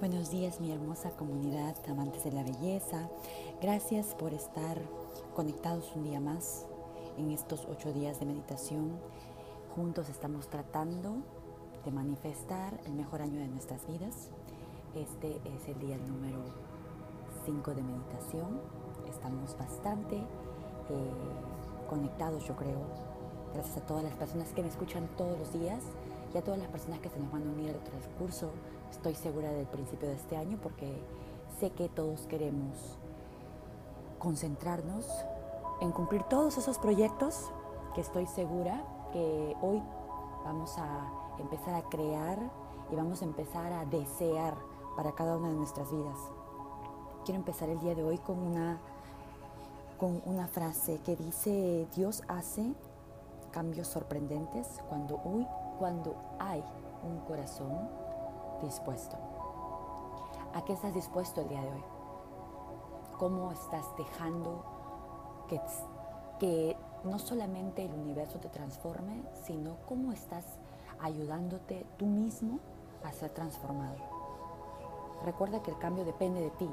Buenos días mi hermosa comunidad, amantes de la belleza. Gracias por estar conectados un día más en estos ocho días de meditación. Juntos estamos tratando de manifestar el mejor año de nuestras vidas. Este es el día número 5 de meditación. Estamos bastante eh, conectados, yo creo. Gracias a todas las personas que me escuchan todos los días y a todas las personas que se nos van a unir al transcurso estoy segura del principio de este año porque sé que todos queremos concentrarnos en cumplir todos esos proyectos que estoy segura que hoy vamos a empezar a crear y vamos a empezar a desear para cada una de nuestras vidas. Quiero empezar el día de hoy con una, con una frase que dice, Dios hace cambios sorprendentes cuando, hoy, cuando hay un corazón dispuesto? ¿A qué estás dispuesto el día de hoy? ¿Cómo estás dejando que, que no solamente el universo te transforme, sino cómo estás ayudándote tú mismo a ser transformado? Recuerda que el cambio depende de ti,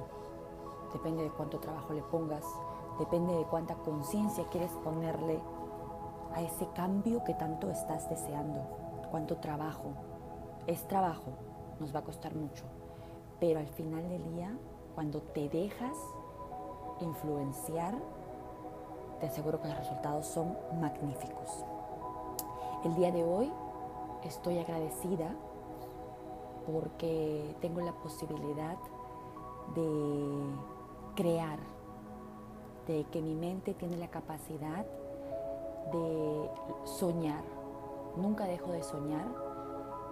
depende de cuánto trabajo le pongas, depende de cuánta conciencia quieres ponerle a ese cambio que tanto estás deseando, cuánto trabajo. Es trabajo, nos va a costar mucho. Pero al final del día, cuando te dejas influenciar, te aseguro que los resultados son magníficos. El día de hoy estoy agradecida porque tengo la posibilidad de crear, de que mi mente tiene la capacidad de soñar. Nunca dejo de soñar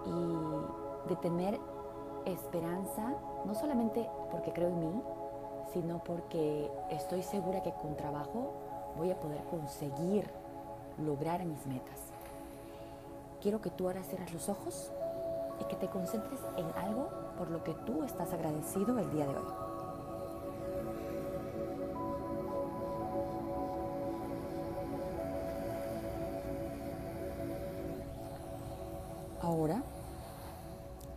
y de tener esperanza, no solamente porque creo en mí, sino porque estoy segura que con trabajo voy a poder conseguir lograr mis metas. Quiero que tú ahora cierres los ojos y que te concentres en algo por lo que tú estás agradecido el día de hoy. Ahora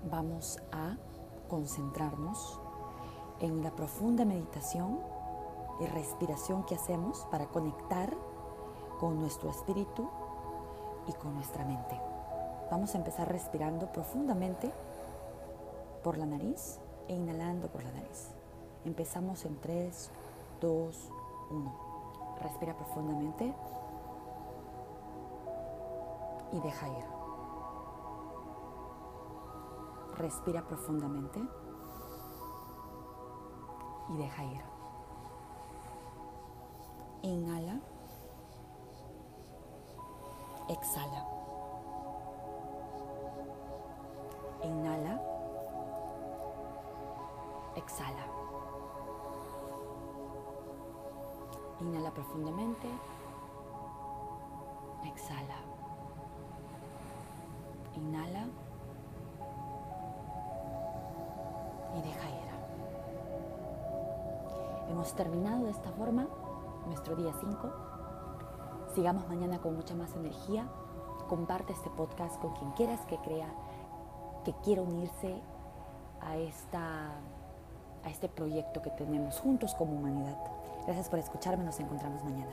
vamos a concentrarnos en la profunda meditación y respiración que hacemos para conectar con nuestro espíritu y con nuestra mente. Vamos a empezar respirando profundamente por la nariz e inhalando por la nariz. Empezamos en 3, 2, 1. Respira profundamente y deja ir. Respira profundamente y deja ir. Inhala. Exhala. Inhala. Exhala. Inhala profundamente. Exhala. Inhala. Hemos terminado de esta forma nuestro día 5. Sigamos mañana con mucha más energía. Comparte este podcast con quien quieras que crea que quiera unirse a, esta, a este proyecto que tenemos juntos como humanidad. Gracias por escucharme, nos encontramos mañana.